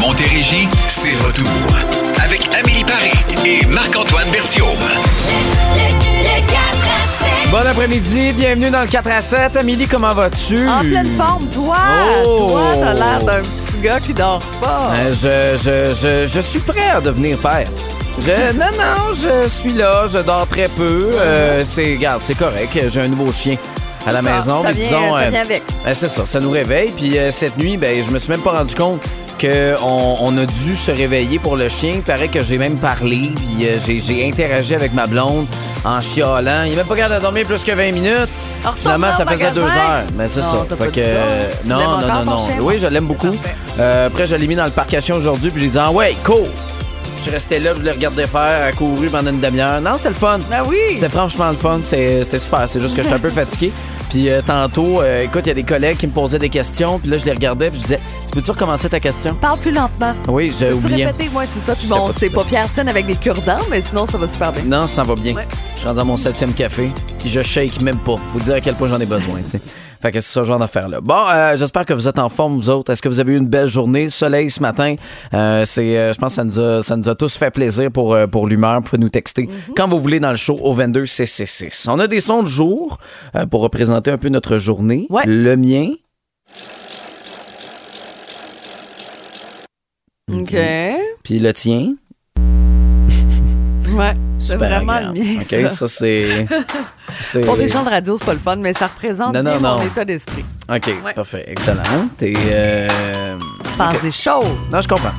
Montérégie, c'est retour. Avec Amélie Paris et Marc-Antoine Berthiaume. Bon après-midi, bienvenue dans le 4 à 7. Amélie, comment vas-tu? En pleine forme, toi! Oh! Toi, t'as l'air d'un petit gars qui dort pas. Euh, je, je, je, je suis prêt à devenir père. Je, non, non, je suis là, je dors très peu. Euh, c'est, regarde, c'est correct. J'ai un nouveau chien à la ça, maison. ça vient- disons, ça euh, vient avec. ben, c'est ça, ça nous réveille. Puis euh, cette nuit, ben, je me suis même pas rendu compte qu'on on a dû se réveiller pour le chien. Il paraît que j'ai même parlé, puis euh, j'ai, j'ai interagi avec ma blonde en chialant. Il est même pas capable de dormir plus que 20 minutes. Alors, Finalement, ça faisait deux heures. Mais c'est Non, ça. Fait que, ça. euh, non, non, non, non. chien, Oui, je l'aime beaucoup. Euh, après, je l'ai mis dans le parcation aujourd'hui, puis j'ai dit, ah ouais, cool. Je suis resté là, je le regardais faire, à courir pendant une demi-heure. Non, c'était le fun. Ah oui! C'était franchement le fun. C'est- C'était super. C'est juste que j'étais un peu fatigué. Puis euh, tantôt, euh, écoute, il y a des collègues qui me posaient des questions. Puis là, je les regardais. Puis je disais, tu peux-tu recommencer ta question? Parle plus lentement. Oui, j'ai Tu oublié. répéter, moi, c'est ça. Puis J'étais bon, pas c'est tout pas Pierre Tienne avec des cure-dents, mais sinon, ça va super bien. Non, ça va bien. Ouais. Je suis rendu à mon septième café. Puis je shake même pas. Faut dire à quel point j'en ai besoin, tu sais. Fait que c'est ce genre d'affaire-là. Bon, euh, j'espère que vous êtes en forme, vous autres. Est-ce que vous avez eu une belle journée? Soleil ce matin. Euh, c'est, euh, je pense que ça nous, a, ça nous a tous fait plaisir pour, pour l'humeur. Vous pouvez nous texter quand vous voulez dans le show au 22 CC6. On a des sons de jour pour représenter un peu notre journée. Ouais. Le mien. OK. Puis le tien. Ouais. C'est vraiment agréable. le mien, OK, ça. ça, c'est. Pour des gens de radio, c'est pas le fun, mais ça représente Non, mon état d'esprit. OK, Ouais. parfait. Excellent. Et, euh, Il se passe des choses. Non, je comprends.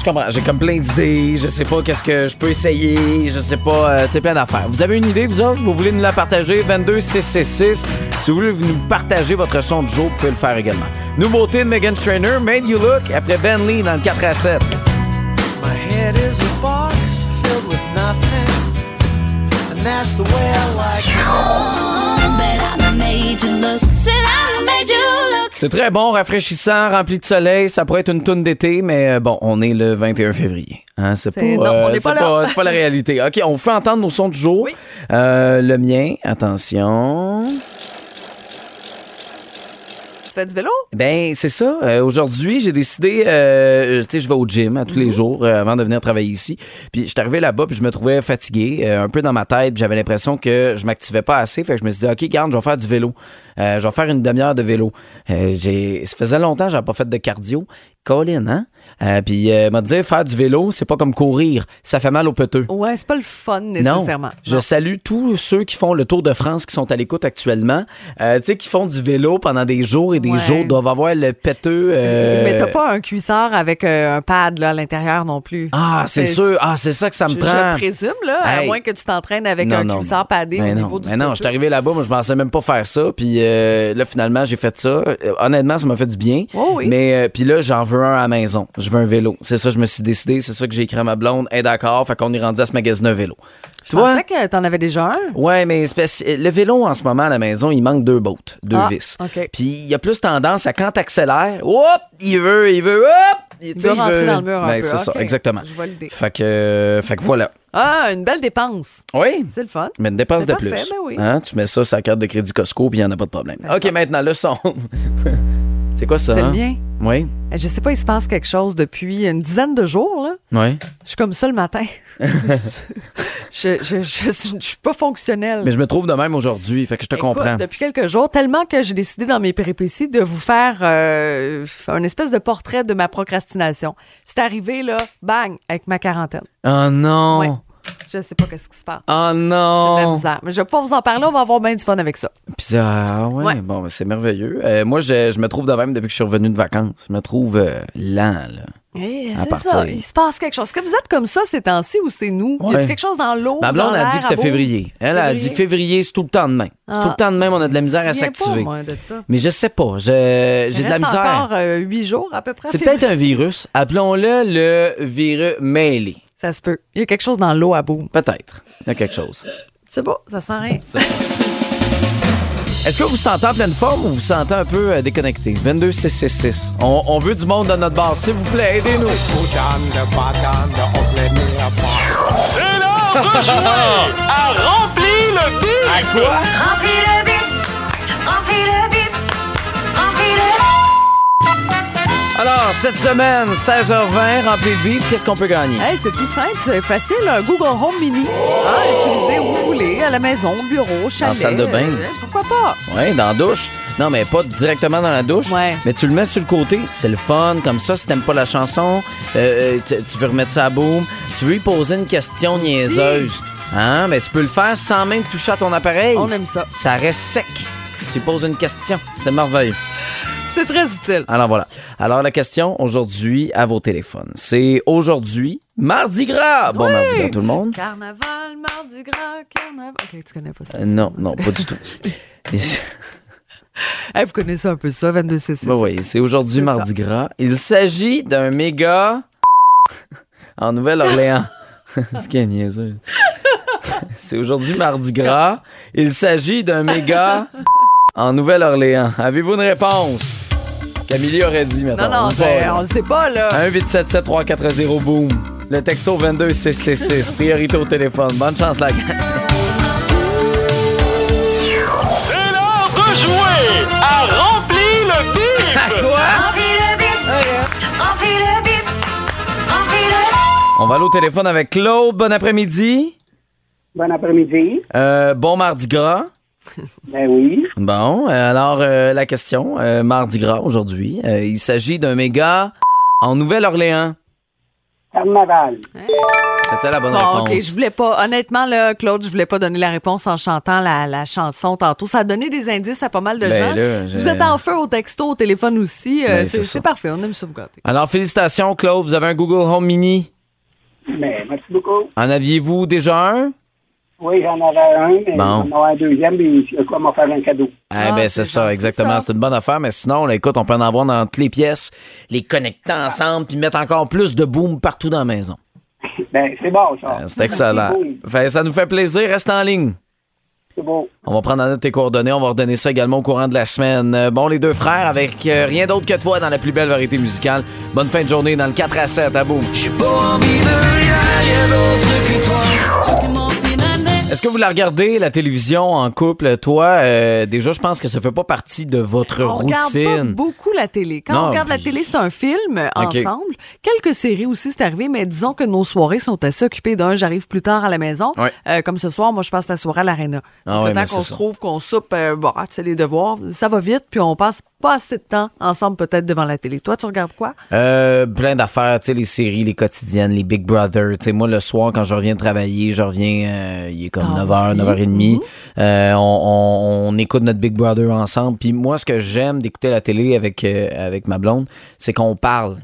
Je comprends. J'ai comme plein d'idées. Je sais pas qu'est-ce que je peux essayer. Je sais pas. euh, tu sais, plein d'affaires. Vous avez une idée, vous autres? Vous voulez nous la partager? 22 666. Si vous voulez nous partager votre son de jour, vous pouvez le faire également. Nouveauté de Megan Trainer, Made You Look, après Ben Lee dans le 4 à 7. And that's the way I like it. C'est très bon, rafraîchissant, rempli de soleil. Ça pourrait être une toune d'été, mais euh, bon, on est le 21 février. Hein, c'est pas, c'est pas la réalité. OK, on vous fait entendre nos sons du jour. Oui. Euh, le mien, attention. Tu fais du vélo? Ben, c'est ça. Euh, Aujourd'hui, j'ai décidé, euh, tu sais, je vais au gym à tous les jours euh, avant de venir travailler ici. Puis, je suis arrivé là-bas, puis je me trouvais fatigué, un peu dans ma tête. puis J'avais l'impression que je m'activais pas assez. Fait que je me suis dit, OK, garde, je vais faire du vélo. Je vais faire une demi-heure de vélo. J'ai, ça faisait longtemps que j'avais pas fait de cardio. Colin, hein? Euh, puis, euh, m'a dit, faire du vélo, c'est pas comme courir. Ça fait mal aux peteux. Ouais, c'est pas le fun Non. nécessairement. Je salue tous ceux qui font le Tour de France qui sont à l'écoute actuellement. Euh, tu sais, qui font du vélo pendant des jours et des Ouais. jours, doivent avoir le péteux. euh, Mais t'as pas un cuisseur avec un pad là, à l'intérieur non plus. Ah, c'est sûr. Ah, c'est ça que ça me prend. je présume, là, à moins que tu t'entraînes avec Non, un non, cuisseur padé Mais au non, niveau du mais non, je suis arrivé là-bas, moi je pensais même pas faire ça, puis là finalement j'ai fait ça. Honnêtement, ça m'a fait du bien. Oh oui. Mais puis là j'en veux un à la maison. Je veux un vélo. C'est ça, je me suis décidé. C'est ça que j'ai écrit à ma blonde. Est d'accord. Fait qu'on est rendu à ce magasin un vélo. Tu Je vois? pensais que t'en avais déjà un. Ouais, mais le vélo en ce moment à la maison, il manque deux bottes, deux Ah, vis. OK. Puis il y a plus tendance à quand t'accélères, hop, il veut, il veut, hop, il, veut rentrer veut- dans le mur un Ben, peu. c'est ça, exactement. Je vois l'idée. Fait que, fait que voilà. Ah, une belle dépense. Oui. C'est le fun. Mais une dépense de parfait, plus. ben oui. Hein, Tu mets ça sur la carte de crédit Costco, puis il n'y en a pas de problème. Ben OK, ça. maintenant, le son. c'est quoi ça? C'est hein? le mien. Oui, Eh, Je sais pas, il se passe quelque chose depuis une dizaine de jours. Là. oui. Je suis comme ça le matin. je, je, je, je suis pas fonctionnelle. Mais je me trouve de même aujourd'hui, fait que je te Écoute, comprends. Depuis quelques jours, tellement que j'ai décidé dans mes péripéties de vous faire euh, un espèce de portrait de ma procrastination. C'est arrivé, là, bang, avec ma quarantaine. Oh non! Ouais. Je sais pas qu'est-ce qui se passe. Oh J'ai de la non! misère. Mais je vais pas vous en parler, on va avoir bien du fun avec ça. Ah ouais, Ouais. bon, ben, c'est merveilleux. Euh, moi, je, je me trouve de même depuis que je suis revenu de vacances. Je me trouve euh, lent, là. Eh, c'est ça, il se passe quelque chose. Est-ce que vous êtes comme ça ces temps-ci ou c'est nous? Y Ouais. a quelque chose dans l'eau? Ma blonde dans a dit que c'était février. Elle a dit février, c'est tout le temps de même. C'est Ah. tout le temps de même, on a de la misère à s'activer. Mais je sais pas, j'ai de la misère. encore euh, huit jours à peu près. C'est peut-être un virus. Appelons-le le virus mêlé. Ça se peut. Il y a quelque chose dans l'eau à bout. Peut-être. Il y a quelque chose. C'est beau, ça sent rien. Est-ce que vous vous sentez en pleine forme ou vous vous sentez un peu euh, déconnecté? 22 666. On, on veut du monde dans notre bar. S'il vous plaît, aidez-nous. C'est l'heure de jouer à Remplis le bip! À quoi? Remplis le bip, Alors, cette semaine, 16h20, rempli le bip, qu'est-ce qu'on peut gagner? Hey, c'est tout simple, c'est facile. Un Google Home Mini. Ah, utilisé où vous voulez, à la maison, au bureau, au chalet. salle de bain. Euh, pourquoi pas? Oui, dans la douche. Non, mais pas directement dans la douche. Ouais. Mais tu le mets sur le côté. C'est le fun. Comme ça, si t'aimes pas la chanson, euh, euh, tu, tu veux remettre ça à boum. Tu veux lui poser une question niaiseuse. Hein? Mais tu peux le faire sans même toucher à ton appareil. On aime ça. Ça reste sec. Tu lui poses une question. C'est merveilleux. C'est très utile. Alors voilà. Alors la question aujourd'hui à vos téléphones. C'est aujourd'hui, Mardi Gras. Bon Oui. Mardi Gras tout le monde. Carnaval, mardi gras, carnaval. OK, tu connais pas ça. Euh, non, non, pas du tout. Hey, vous connaissez un peu ça, 22 c Ben oui, c'est aujourd'hui C'est Mardi Gras. Il s'agit d'un méga en Nouvelle-Orléans. Ce qui est niaiseux. C'est aujourd'hui Mardi Gras. Il s'agit d'un méga en Nouvelle-Orléans. Avez-vous une réponse? Camille aurait dit maintenant. Non, non, On c'est- va- on le sait pas, là. 1-877 340 boom. Le texto 22 666. Priorité au téléphone. Bonne chance, la gang. C'est l'heure de jouer à Remplis le bip! Remplis le bip, remplis le bip, remplis le On va aller au téléphone avec Claude. Bon après-midi. Bon après-midi. Euh, bon Mardi Gras. Ben oui. Bon, alors euh, la question, euh, Mardi Gras aujourd'hui. Euh, il s'agit d'un méga en Nouvelle-Orléans. Carnaval. C'était la bonne Bon, réponse. OK, je voulais pas, honnêtement, là, Claude, je voulais pas donner la réponse en chantant la, la chanson tantôt. Ça a donné des indices à pas mal de Ben gens. là, vous êtes en feu au texto, au téléphone aussi. Euh, Ben, c'est c'est ça. c'est parfait, on aime ça vous gâter. Alors félicitations Claude, vous avez un Google Home Mini? Ben, merci beaucoup. En aviez-vous déjà un? Oui, j'en avais un, mais Bon. j'en aurai un deuxième, y a quoi m'en faire un cadeau. Eh Ah, ben c'est c'est ça, exactement. C'est une bonne affaire, mais sinon, là, écoute, on peut en avoir dans toutes les pièces, les connecter ensemble, puis mettre encore plus de boom partout dans la maison. Ben, c'est bon, ça. Euh, C'est excellent. C'est beau. Fait, ça nous fait plaisir, reste en ligne. C'est beau. On va prendre en note tes coordonnées, on va redonner ça également au courant de la semaine. Euh, bon, les deux frères, avec euh, rien d'autre que toi dans la plus belle variété musicale. Bonne fin de journée dans le 4 à 7 à boum. Est-ce que vous la regardez, la télévision, en couple? Toi, euh, déjà, je pense que ça fait pas partie de votre On regarde pas routine. beaucoup la télé. Quand Non, on regarde la télé, c'est un film euh, ensemble. Quelques séries aussi, c'est arrivé, mais disons que nos soirées sont assez occupées. D'un, j'arrive plus tard à la maison. Ouais. Euh, comme ce soir, moi, je passe la soirée à l'Arena. Ah ouais, le temps qu'on c'est se trouve, qu'on soupe, euh, bon, tu sais, les devoirs, ça va vite, puis on passe pas assez de temps ensemble peut-être devant la télé. Toi, tu regardes quoi? Euh, plein d'affaires, tu sais, les séries, les quotidiennes, les Big Brother. Tu sais, moi, le soir, quand je reviens travailler, je reviens, euh, il est comme Ah, 9h, aussi. 9h30. Euh, on, on- on écoute notre Big Brother ensemble. Puis moi, ce que j'aime d'écouter la télé avec, euh, avec ma blonde, c'est qu'on parle.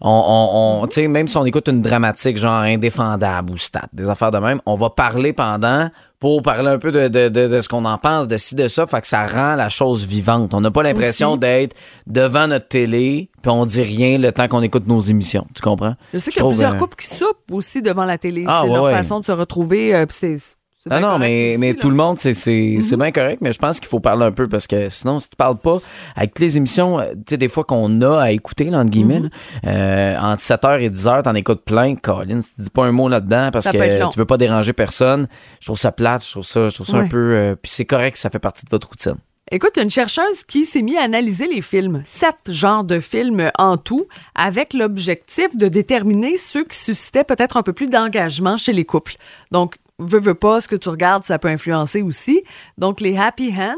On, on, on- tu sais, même si on écoute une dramatique genre indéfendable ou stat, des affaires de même, on va parler pendant pour parler un peu de, de, de, de ce qu'on en pense, de ci, de ça, fait que ça rend la chose vivante. On n'a pas l'impression d'être devant notre télé puis on dit rien le temps qu'on écoute nos émissions. Tu comprends? Je sais qu'il y a plusieurs euh, couples qui soupent aussi devant la télé. Ah, c'est ouais, leur ouais. façon de se retrouver. euh, c'est Ah non, mais, aussi, mais là. Tout le monde, c'est c'est bien correct, mais je pense qu'il faut parler un peu parce que sinon, si tu parles pas, avec toutes les émissions, euh, tu sais, des fois qu'on a à écouter, là, entre guillemets, Mhm. là, euh, entre 7h et 10h, t'en écoutes plein, Colin, si tu dis pas un mot là-dedans parce Ça que tu veux pas déranger personne, je trouve ça plate, je trouve ça, je trouve ça un peu... euh, puis c'est correct, ça fait partie de votre routine. Écoute, une chercheuse qui s'est mise à analyser les films, sept genres de films en tout, avec l'objectif de déterminer ceux qui suscitaient peut-être un peu plus d'engagement chez les couples. Donc, veux, veux pas, ce que tu regardes, ça peut influencer aussi. Donc, les Happy Hands,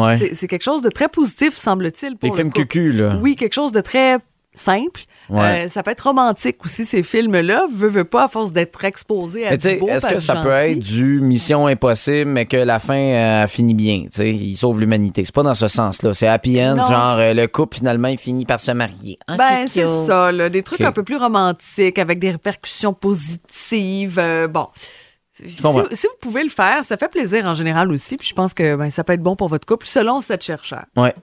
Ouais. c'est- quelque chose de très positif, semble-t-il. pour Les le films cucu, là. Oui, quelque chose de très simple. Ouais. Euh, ça peut être romantique aussi, ces films-là. Veux, veux pas, à force d'être exposé à Mais du beau, est-ce que ça peut être du Mission Impossible, mais que la fin euh, finit bien? tu sais, Il sauve l'humanité. C'est pas dans ce sens-là. C'est happy end, Non, genre euh, le couple finalement il finit par se marier. Ah, Ben, c'est ça, là, des trucs un peu plus romantiques avec des répercussions positives. euh, bon. Si, vous pouvez le faire, ça fait plaisir en général aussi. Puis je pense que ben, ça peut être bon pour votre couple selon cette chercheur. Ouais.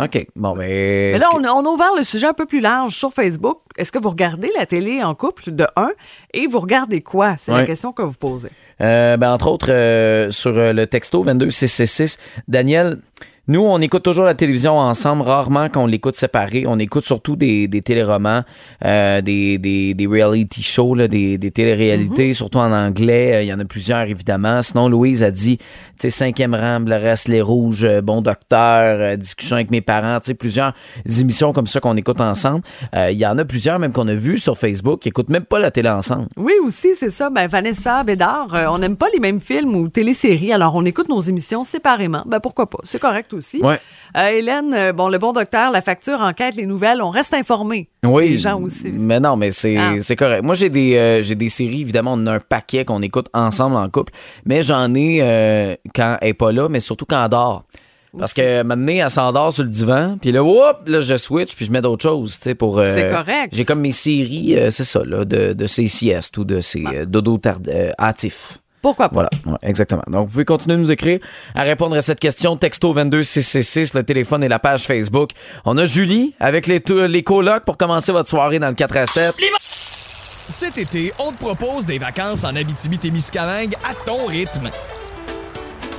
OK. Bon, ben. Mais est-ce là, on, a- on a ouvert le sujet un peu plus large sur Facebook. Est-ce que vous regardez la télé en couple de un? Et vous regardez quoi? C'est la question que vous posez. Euh, ben, entre autres, euh, sur euh, le texto 22666, Daniel, nous, on écoute toujours la télévision ensemble, rarement qu'on l'écoute séparé. On écoute surtout des, des téléromans, euh, des, des, des reality shows, là, des, des téléréalités, surtout en anglais. Euh, Il y en a plusieurs, évidemment. Sinon, Louise a dit, sais, cinquième rang, le reste, les rouges, euh, bon docteur, euh, discussion avec mes parents, tu sais, plusieurs émissions comme ça qu'on écoute ensemble. Euh, Il y en a plusieurs, même qu'on a vu sur Facebook, qui écoutent même pas la télé ensemble. Oui, aussi, c'est ça. Ben, Vanessa Bédard, on n'aime pas les mêmes films ou téléséries, alors on écoute nos émissions séparément. Ben, pourquoi pas? C'est correct aussi. Ouais. Euh, Hélène, bon, le bon docteur, la facture, enquête, les nouvelles, on reste informé. Oui. Les gens aussi. Mais non, mais c'est Ah. correct. Moi, j'ai des, euh, j'ai des séries, évidemment, on a un paquet qu'on écoute ensemble en couple, mais j'en ai euh, quand elle n'est pas là, mais surtout quand elle dort. Parce que maintenant, elle s'endort sur le divan, puis là, whoop, là, je switch, puis je mets d'autres choses, tu sais, pour... euh, C'est correct. J'ai comme mes séries, euh, c'est ça, là, de, de ces siestes ou de ces euh, dodo tard- euh, hâtifs. Pourquoi pas? Voilà, ouais, exactement. Donc, vous pouvez continuer de nous écrire à répondre à cette question. Texto 22666, le téléphone et la page Facebook. On a Julie avec les, les colocs pour commencer votre soirée dans le 4 à 7. Cet été, on te propose des vacances en Abitibi-Témiscamingue à ton rythme.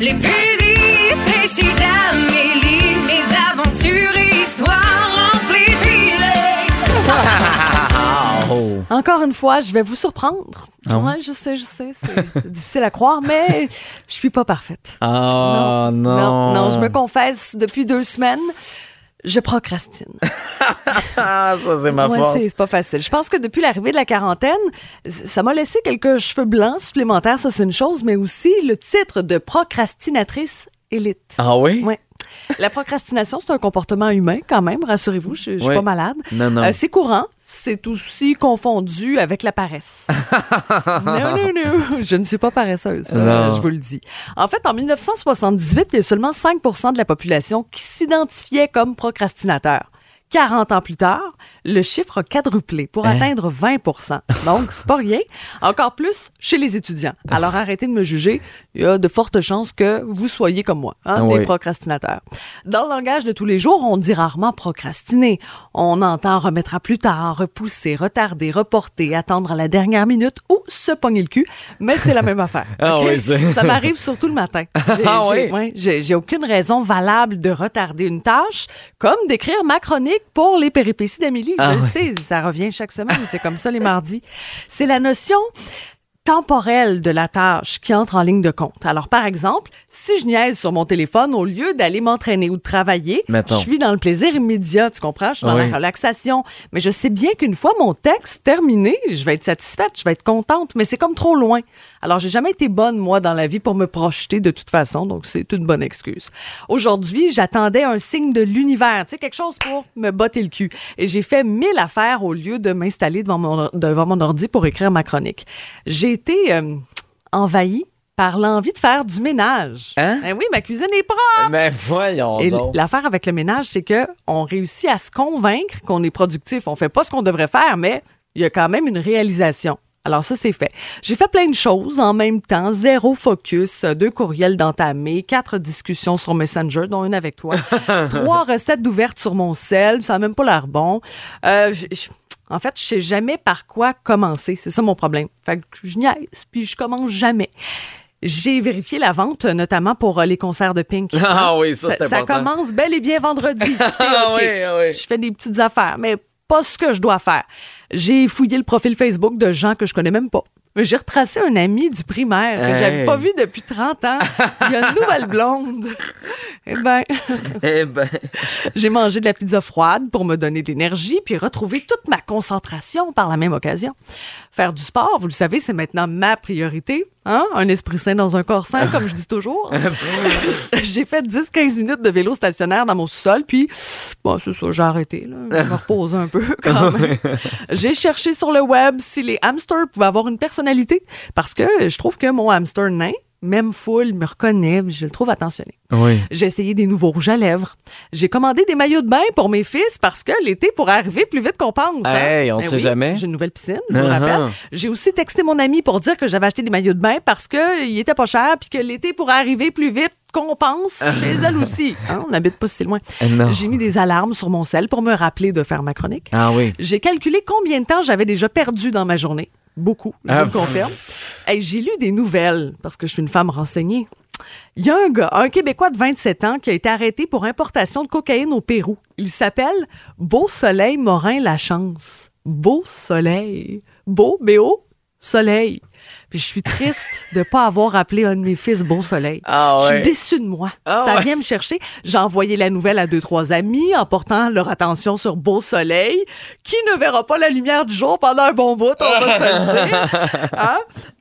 Les péripéties d'Amélie. Mes aventures et histoires remplies de filets. Oh. Encore une fois, je vais vous surprendre. Ah Ouais, je sais, je sais, c'est c'est difficile à croire, mais je suis pas parfaite. Ah, non. non, non, je me confesse depuis deux semaines. Je procrastine. Ça, c'est ma Ouais, force. c'est pas facile. Je pense que depuis l'arrivée de la quarantaine, ça m'a laissé quelques cheveux blancs supplémentaires, ça c'est une chose, mais aussi le titre de procrastinatrice élite. Ah oui? Ouais. La procrastination, c'est un comportement humain quand même, rassurez-vous, je, je suis Oui. pas malade. Non, non. Euh, c'est courant, c'est aussi confondu avec la paresse. non, non, non, je ne suis pas paresseuse, Non. je vous le dis. En fait, en 1978, il y a seulement 5% de la population qui s'identifiait comme procrastinateur. 40 ans plus tard, le chiffre a quadruplé pour atteindre 20% Donc, c'est pas rien. Encore plus chez les étudiants. Alors, arrêtez de me juger. Il y a de fortes chances que vous soyez comme moi, hein, Oui. des procrastinateurs. Dans le langage de tous les jours, on dit rarement procrastiner. On entend remettre à plus tard, repousser, retarder, reporter, attendre à la dernière minute ou se pogner le cul. Mais c'est la même affaire. Ah oui, Ça m'arrive surtout le matin. J'ai- Ah oui? ouais, aucune raison valable de retarder une tâche, comme d'écrire ma chronique pour les péripéties d'Amélie. Ah je le sais, ça revient chaque semaine, c'est comme ça les mardis. C'est la notion temporelle de la tâche qui entre en ligne de compte. Alors, par exemple, si je niaise sur mon téléphone, au lieu d'aller m'entraîner ou de travailler, Mettons. je suis dans le plaisir immédiat, tu comprends? Je suis dans Oui. la relaxation. Mais je sais bien qu'une fois mon texte terminé, je vais être satisfaite, je vais être contente, mais c'est comme trop loin. Alors, j'ai jamais été bonne, moi, dans la vie pour me projeter de toute façon, donc c'est une bonne excuse. Aujourd'hui, j'attendais un signe de l'univers, tu sais, quelque chose pour me botter le cul. Et j'ai fait mille affaires au lieu de m'installer devant mon, devant mon ordi pour écrire ma chronique. J'ai été euh, envahie par l'envie de faire du ménage. Hein? Eh oui, ma cuisine est propre. Mais voyons Et donc. l'affaire avec le ménage, c'est que on réussit à se convaincre qu'on est productif. On fait pas ce qu'on devrait faire, mais il y a quand même une réalisation. Alors ça, c'est fait. J'ai fait plein de choses en même temps. Zéro focus, deux courriels d'entamés, quatre discussions sur Messenger, dont une avec toi. Trois recettes d'ouvertes sur mon sel, ça n'a même pas l'air bon. Euh, j- j- en fait, je sais jamais par quoi commencer. C'est ça mon problème. Fait que je niaise, puis je commence jamais. J'ai vérifié la vente, notamment pour euh, les concerts de Pink. Ah oui, ça, c'est Ça commence bel et bien vendredi. Ah oui, ah oui. Je fais des petites affaires, mais pas ce que je dois faire. J'ai fouillé le profil Facebook de gens que je connais même pas. Mais J'ai retracé un ami du primaire que j'avais pas vu depuis 30 ans. Il y a une nouvelle blonde. Eh ben, Eh ben, j'ai mangé de la pizza froide pour me donner de l'énergie puis retrouver toute ma concentration par la même occasion. Faire du sport, vous le savez, c'est maintenant ma priorité. Hein? Un esprit sain dans un corps sain, comme je dis toujours. j'ai fait 10-15 minutes de vélo stationnaire dans mon sous-sol, puis bon, c'est ça, j'ai arrêté. Là. Je me repose un peu quand même. j'ai cherché sur le web si les hamsters pouvaient avoir une personnalité, parce que je trouve que mon hamster nain, même full, me reconnaît, je le trouve attentionné. oui. J'ai essayé des nouveaux rouges à lèvres. J'ai commandé des maillots de bain pour mes fils parce que l'été pourrait arriver plus vite qu'on pense. hein. Hey, on Ben sait oui, jamais. J'ai une nouvelle piscine, je vous Uh-huh. rappelle. J'ai aussi texté mon ami pour dire que j'avais acheté des maillots de bain parce qu'il était pas cher puis que l'été pourrait arriver plus vite qu'on pense chez elle aussi. Hein, on n'habite pas si loin. Eh. J'ai mis des alarmes sur mon sel pour me rappeler de faire ma chronique. Ah oui. J'ai calculé combien de temps j'avais déjà perdu dans ma journée. Beaucoup, je Ah, le confirme. Hey, j'ai lu des nouvelles parce que je suis une femme renseignée. Il y a un gars, un Québécois de 27 ans, qui a été arrêté pour importation de cocaïne au Pérou. Il s'appelle Beau Soleil Morin Lachance. Beau Soleil. Beau, B-O, Soleil. Puis je suis triste de pas avoir appelé un de mes fils Beau Soleil. Ah Je suis déçue de moi. Ah Ça ouais. vient me chercher. J'ai envoyé la nouvelle à deux, trois amis en portant leur attention sur Beau Soleil, qui ne verra pas la lumière du jour pendant un bon bout, on va se le dire. Hein?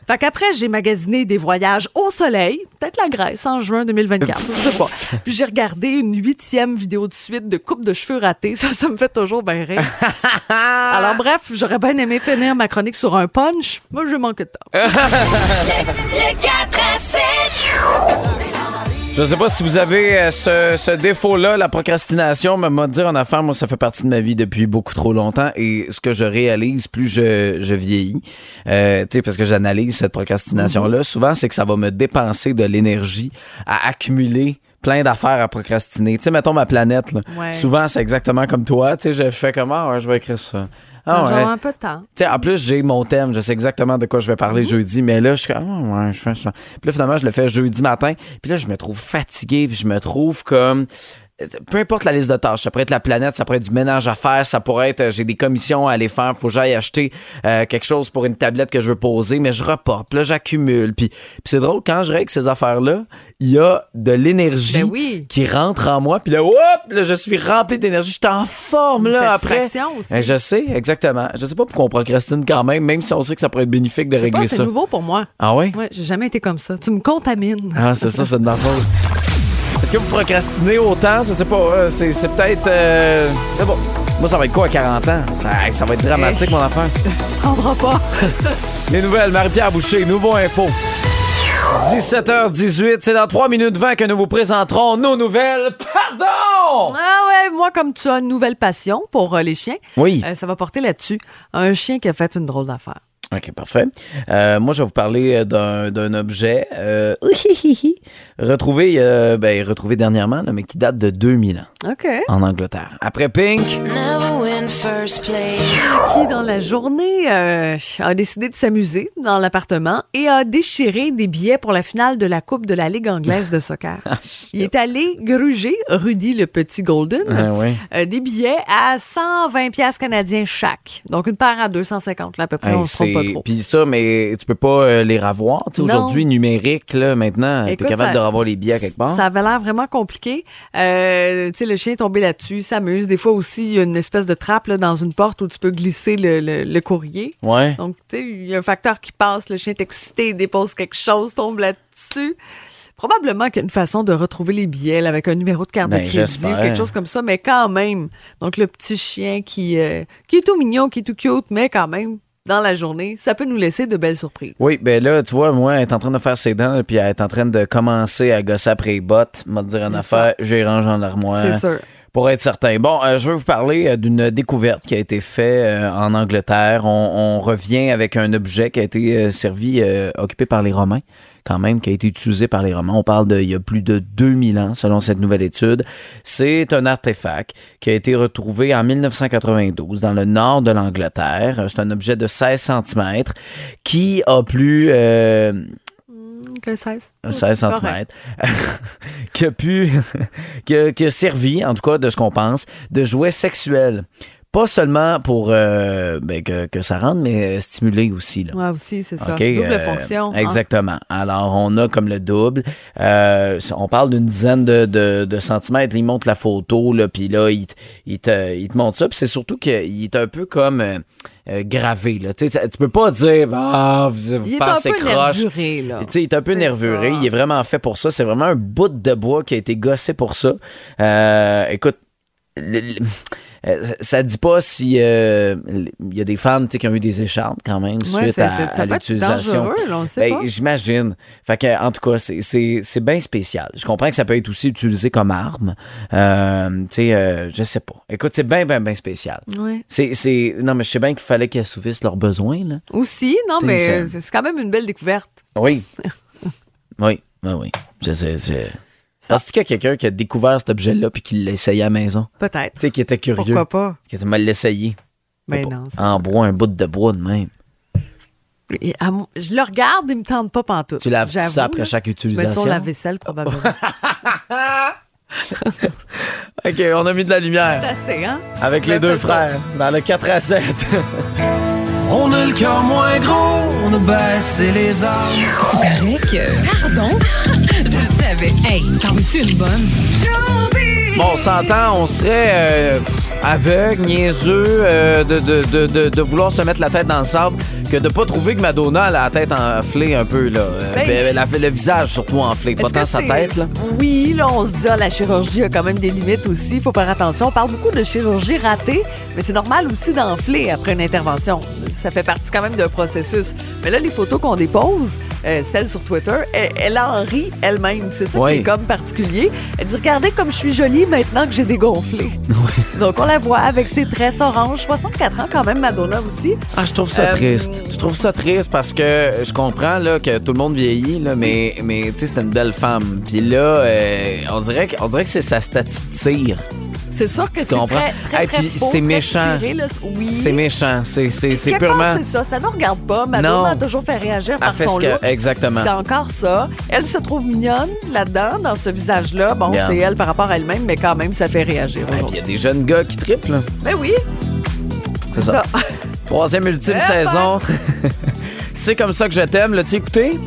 Fait qu'après, j'ai magasiné des voyages au soleil, peut-être la Grèce en juin 2024, je sais pas. Puis j'ai regardé une huitième vidéo de suite de coupe de cheveux ratés. Ça, ça me fait toujours bien rire. Alors bref, j'aurais bien aimé finir ma chronique sur un punch. Moi, j'ai manqué de temps. Le 4 à 7. Je sais pas si vous avez euh, ce, ce défaut-là, la procrastination, mais moi, dire en affaires, moi, ça fait partie de ma vie depuis beaucoup trop longtemps. Et ce que je réalise, plus je, je vieillis, euh, tu sais, parce que j'analyse cette procrastination-là, souvent, c'est que ça va me dépenser de l'énergie à accumuler plein d'affaires à procrastiner. Tu sais, mettons ma planète, là. Ouais. Souvent, c'est exactement comme toi. Tu sais, je fais comment? Ouais, je vais écrire ça. Ah Genre ouais. un peu de temps. En plus, j'ai mon thème. Je sais exactement de quoi je vais parler Mhm. jeudi. Mais là, je suis comme, ah, ouais, je fais ça. Puis là, finalement, je le fais jeudi matin. Puis là, je me trouve fatigué. Puis je me trouve comme. Peu importe la liste de tâches, ça pourrait être la planète, ça pourrait être du ménage à faire, ça pourrait être euh, j'ai des commissions à aller faire, faut que j'aille acheter euh, quelque chose pour une tablette que je veux poser, mais je reporte, puis là j'accumule, puis, puis c'est drôle quand je règle ces affaires-là, il y a de l'énergie Ben oui. qui rentre en moi, puis là, hop, là je suis rempli d'énergie, je suis en forme là après. aussi. Eh, je sais, exactement. Je sais pas pourquoi on procrastine quand même, même si on sait que ça pourrait être bénéfique de pas, régler c'est ça. nouveau pour moi. Ah oui? Ouais, j'ai jamais été comme ça. Tu me contamines. Ah, c'est ça, c'est de ma faute. Est-ce que vous procrastinez autant? Je sais pas. euh, C'est, c'est peut-être. euh, Mais bon, moi, ça va être quoi à 40 ans? Ça, ça va être dramatique, mon affaire. Tu te rendras pas. Les nouvelles, Marie-Pierre Boucher, nouveau info. 17h18, c'est dans 3 minutes 20 que nous vous présenterons nos nouvelles. Pardon! Ah ouais, moi, comme tu as une nouvelle passion pour euh, les chiens, Oui. euh, ça va porter là-dessus. Un chien qui a fait une drôle d'affaire. OK, parfait. Euh, moi, je vais vous parler euh, d'un, d'un objet euh, retrouvé, euh, ben, retrouvé dernièrement, là, mais qui date de 2000 ans OK. en Angleterre. Après Pink, Never. Qui, dans la journée, euh, a décidé de s'amuser dans l'appartement et a déchiré des billets pour la finale de la Coupe de la Ligue anglaise de soccer. Il est allé gruger Rudy, le petit Golden, Ah ouais. euh, des billets à 120 pièces canadiens chaque. Donc, une paire à 250, là, à peu près. Hey, on se trompe pas trop. Puis ça, mais tu peux pas euh, les revoir. Tu sais, Non. Aujourd'hui, numérique, là, maintenant, tu es Écoute, capable ça- de revoir les billets à quelque part. Ça avait l'air vraiment compliqué. Euh, tu sais, le chien est tombé là-dessus, s'amuse. Des fois aussi, il y a une espèce de trappe là, dans une porte où tu peux glisser le, le- le courrier. Ouais. Donc, tu sais, il y a un facteur qui passe, le chien est excité, il dépose quelque chose, tombe là-dessus. Probablement qu'il y a une façon de retrouver les billets avec un numéro de carte Ben, de crédit ou quelque chose comme ça, mais quand même. Donc, le petit chien qui, euh, qui est tout mignon, qui est tout cute, mais quand même, dans la journée, ça peut nous laisser de belles surprises. Oui, ben là, tu vois, moi, elle est en train de faire ses dents, puis elle est en train de commencer à gosser après les bottes. M'a dire en affaire, j'ai rangé en armoire. C'est sûr. Pour être certain. Bon, euh, je veux vous parler euh, d'une découverte qui a été faite euh, en Angleterre. On, on revient avec un objet qui a été euh, servi, euh, occupé par les Romains, quand même, qui a été utilisé par les Romains. On parle de il y a plus de 2000 ans, selon cette nouvelle étude. C'est un artefact qui a été retrouvé en 1992 dans le nord de l'Angleterre. C'est un objet de 16 cm qui a plus... Que 16. 16 cm, qui a pu, qui a, qui a servi, en tout cas de ce qu'on pense, de jouet sexuel pas seulement pour euh, ben, que, que ça rentre, mais euh, stimuler aussi. Là. Ouais, aussi, c'est ça. Double euh, fonction. hein. Exactement. Alors, on a comme le double. Euh, on parle d'une dizaine de, de, de centimètres. Il montre la photo, là, puis là, il, il, te, il te montre ça. Puis c'est surtout qu'il est un peu comme euh, gravé. Là. Tu peux pas dire, ah, vous, vous Il est un peu croche. nervuré, là. Tu sais, il est un peu nervuré. ça. Il est vraiment fait pour ça. C'est vraiment un bout de bois qui a été gossé pour ça. Euh, écoute, le- le- ça dit pas si euh, il y a des femmes qui ont eu des écharpes quand même Ouais, suite à, à l'utilisation. Ben. J'imagine. Fait que, en tout cas, c'est- bien spécial. Je comprends que ça peut être aussi utilisé comme arme. Euh, tu sais, euh, je sais pas. Écoute, c'est bien, bien, bien spécial. Ouais. C'est, c'est... Non, mais je sais bien qu'il fallait qu'ils assouvissent leurs besoins, là. Aussi, non, mais c'est quand même une belle découverte. Oui. oui, oui, oui. Je sais, je... Penses-tu qu'il y a quelqu'un qui a découvert cet objet-là puis qui l'a essayé à la maison? Peut-être. Tu sais, qui était curieux. Pourquoi pas? Qui a mal l'essayer. Ben non. c'est En bois, un bout de bois de même. Et à je le regarde, il me tente pas pantoute. Tu laves ça après chaque Je mets utilisation? sur la vaisselle, probablement. OK, on a mis de la lumière. C'est assez, hein? Avec les Ben, deux frères, dans le 4 à 7. On a le cœur moins gros, on a baissé les armes. Paraît que. Pardon? Savais. Hey, t'en es une bonne? Bon, on s'entend, on serait euh, aveugle, niaiseux euh, de, de, de, de, vouloir se mettre la tête dans le sable que de pas trouver que Madonna a la tête enflée un peu, là. Euh, Ben, la- le visage surtout enflé, pas tant sa tête, là. Oui, là, on se dit, ah, la chirurgie a quand même des limites aussi. Il faut faire attention. On parle beaucoup de chirurgie ratée, mais c'est normal aussi d'enfler après une intervention. Ça fait partie quand même d'un processus. Mais là, les photos qu'on dépose, euh, celles sur Twitter, elle, elle en rit elle-même. C'est ça Oui. qui est comme particulier. Elle dit, regardez comme je suis jolie maintenant que j'ai dégonflé. Donc, on la voit avec ses tresses oranges. 64 ans quand même, Madonna aussi. Ah, je trouve ça Euh, triste. Je trouve ça triste parce que je comprends là, que tout le monde vieillit, là, mais, mais tu sais, c'est une belle femme. Puis là, euh, on dirait que, on dirait que c'est sa statue de cire. C'est sûr que Tu c'est comprends? très, très, Hey, c'est méchant. Oui. C'est méchant. C'est, purement. c'est ça. Ça ne regarde pas. Madonna Non. a toujours fait réagir par son look. exactement. C'est encore ça. Elle se trouve mignonne là-dedans, dans ce visage-là. Bon, c'est elle par rapport à elle-même, mais quand même, ça fait réagir. Il y a des jeunes gars qui triplent. Ben oui, C'est ça. ça. Troisième ultime Eh saison. c'est comme ça que je t'aime. L'as-tu écouté?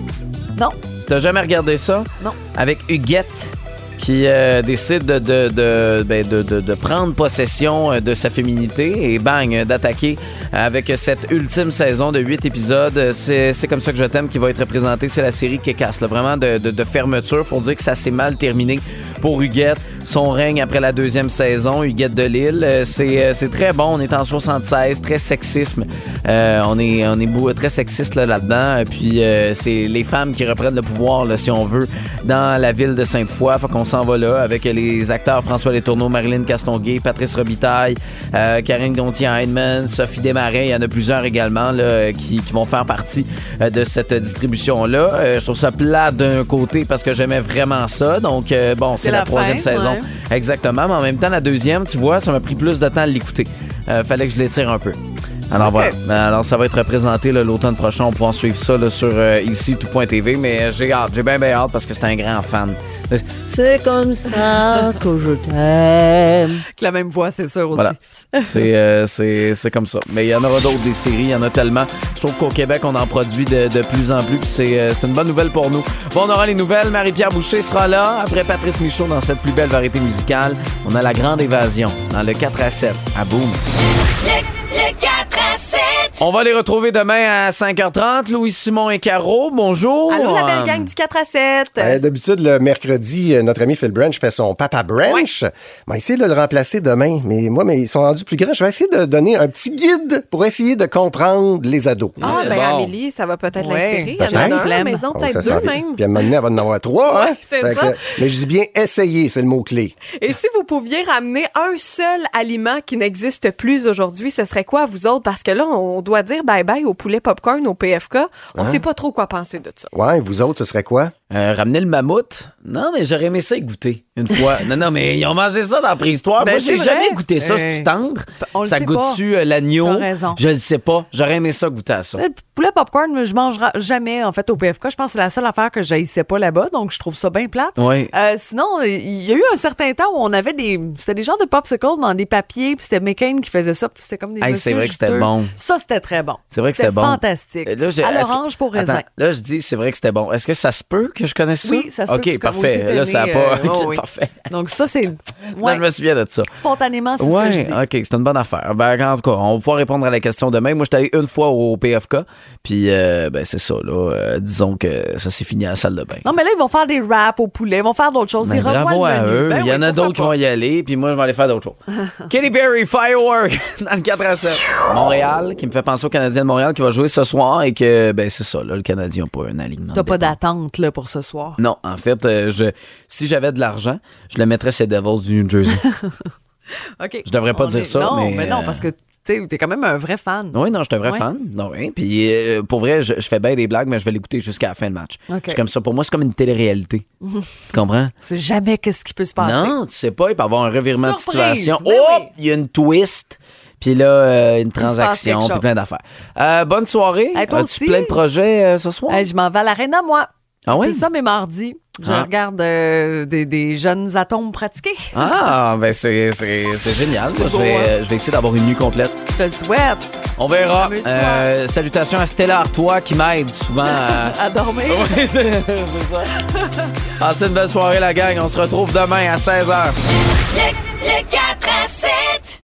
non. T'as jamais regardé ça? Non. Avec Huguette qui euh, décide de, de, de, ben, de- prendre possession euh, de sa féminité et bang, euh, d'attaquer avec cette ultime saison de huit épisodes. C'est comme ça que je t'aime qui va être présenté. C'est la série qui casse, vraiment de fermeture. Faut dire que ça s'est mal terminé pour Huguette. Son règne après la deuxième saison, Huguette de Lille. Euh, C'est euh, c'est très bon. On est en 76, très sexisme. Euh, on est, on est très sexiste là, là-dedans. Puis euh, c'est les femmes qui reprennent le pouvoir, là, si on veut, dans la ville de Sainte-Foy. Faut qu'on s'en va là avec les acteurs François Letourneau, Marilyn Castonguay, Patrice Robitaille, euh, Karine Gontier-Heinemann, Sophie Desmarais. Il y en a plusieurs également là, qui, qui vont faire partie de cette distribution-là. Euh, je trouve ça plat d'un côté parce que j'aimais vraiment ça. Donc, euh, bon, c'est C'est la, la troisième saison. Exactement. Mais en même temps, la deuxième, tu vois, ça m'a pris plus de temps à l'écouter. Euh, fallait que je l'étire un peu. Alors voilà. Alors ça va être présenté là, l'automne prochain. On pourra suivre ça là, sur euh, ici tout.tv. Mais euh, j'ai hâte, j'ai bien bien hâte parce que c'est un grand fan. C'est comme ça que je t'aime. Avec la même voix, c'est sûr aussi. Voilà. C'est euh, c'est- c'est comme ça. Mais il y en aura d'autres des séries, il y en a tellement. Je trouve qu'au Québec, on en produit de, de plus en plus. puis C'est euh, c'est une bonne nouvelle pour nous. Bon, on aura les nouvelles. Marie-Pierre Boucher sera là. Après Patrice Michaud dans cette plus belle variété musicale, on a la grande évasion dans le 4 à 7 à Boom. Le 4 à 7. On va les retrouver demain à 5h30. Louis-Simon et Caro, bonjour. Allô, la belle gang du 4 à 7. Euh, D'habitude, le mercredi, euh, notre ami Phil Branch fait son Papa Branch. On va essayer de le remplacer demain. Mais moi, mais ils sont rendus plus grands. Je vais essayer de donner un petit guide pour essayer de comprendre les ados. Ah, ben bon. Amélie, ça va peut-être Ouais. l'inspirer. Il y en a un à la maison, Oh, peut-être deux vient. même. Puis à un moment donné, elle va en avoir trois. hein? c'est ça. que- mais je dis bien essayer, c'est le mot-clé. Et si vous pouviez ramener un seul aliment qui n'existe plus aujourd'hui, ce serait quoi, vous autres? Parce que là, on doit dire bye-bye au poulet popcorn, au PFK. On Hein? sait pas trop quoi penser de ça. Ouais, vous autres, ce serait quoi? Euh, ramener le mammouth? Non, mais j'aurais aimé ça goûter une fois. non, non, mais ils ont mangé ça dans la préhistoire. Ben, Moi, j'ai c'est jamais goûté ça. Euh, C'est-tu tendre? on ça goûte-tu euh, l'agneau? Je le sais pas. J'aurais aimé ça goûter à ça. Le poulet popcorn, je mange ra- jamais, en fait, au PFK. Je pense que c'est la seule affaire que j'haïssais pas là-bas, donc je trouve ça bien plate. Oui. Euh, sinon, il y a eu un certain temps où on avait des. C'était des genres de popsicles dans des papiers, puis c'était McCain qui faisait ça, puis c'était comme des. Hey, c'est vrai que c'était bon. Ça, c'était très bon. C'est vrai que c'était bon. fantastique. Là, à que- l'orange pour raisin. Attends, là, je dis, c'est vrai que c'était bon. Est-ce que ça se peut que je connaisse ça? Oui, ça se peut OK, parfait. là, ça a aimé, pas. euh, oh oui. parfait. Donc, ça, c'est. Ouais, je me souviens de ça. spontanément, c'est ce que je Ouais, dis. OK, c'est une bonne affaire. Ben, en tout cas, on va pouvoir répondre à la question demain. Moi, j'étais allé une fois au PFK, puis euh, ben, c'est ça, là. Euh, disons que ça s'est fini à la salle de bain. Non, mais là, ils vont faire des wraps au poulet, ils vont faire d'autres choses. Ben, ils bravo le à menu. eux. Ben Il y oui, en a d'autres qui vont y aller, puis moi, je vais aller faire d'autres choses. Katy Perry, Firework, dans le 4 à 7. Montréal, qui me fait penser au Canadien de Montréal, qui va jouer ce soir, et que, ben, c'est ça, là, le Canadien n'a pas un alignement. T'as pas d'attente là, pour ce soir? Non, en fait, euh, je, si j'avais de l'argent, je le mettrais ces Devils du New Jersey. OK. Je devrais pas On dire est- ça, non, mais, non, euh, parce que tu t'es quand même un vrai fan. Oui, non, je suis un vrai Ouais. fan. Non. Puis euh, pour vrai, je, je fais bien des blagues, mais je vais l'écouter jusqu'à la fin du match. OK. Je suis comme ça. Pour moi, c'est comme une télé-réalité. tu comprends? C'est jamais qu'est-ce qui peut se passer. Non, tu sais pas, il peut y avoir un revirement Surprise, de situation. oh, oui. il y a une twist. Puis là, euh, une transaction, puis plein d'affaires. Euh, bonne soirée. Hey, toi As-tu aussi. plein de projets ce soir? Je m'en vais à l'arène moi. Ah oui? C'est ça mes mardis. Je Ah. regarde euh, des, des jeunes atomes pratiqués. Ah, ben c'est, génial. Je vais, hein? je vais essayer d'avoir une nuit complète. Je te souhaite On verra. Euh, salutations à Stella Artois qui m'aide souvent à... à dormir. Oui, c'est ça. Passez une belle soirée, la gang. On se retrouve demain à 16h. Le, le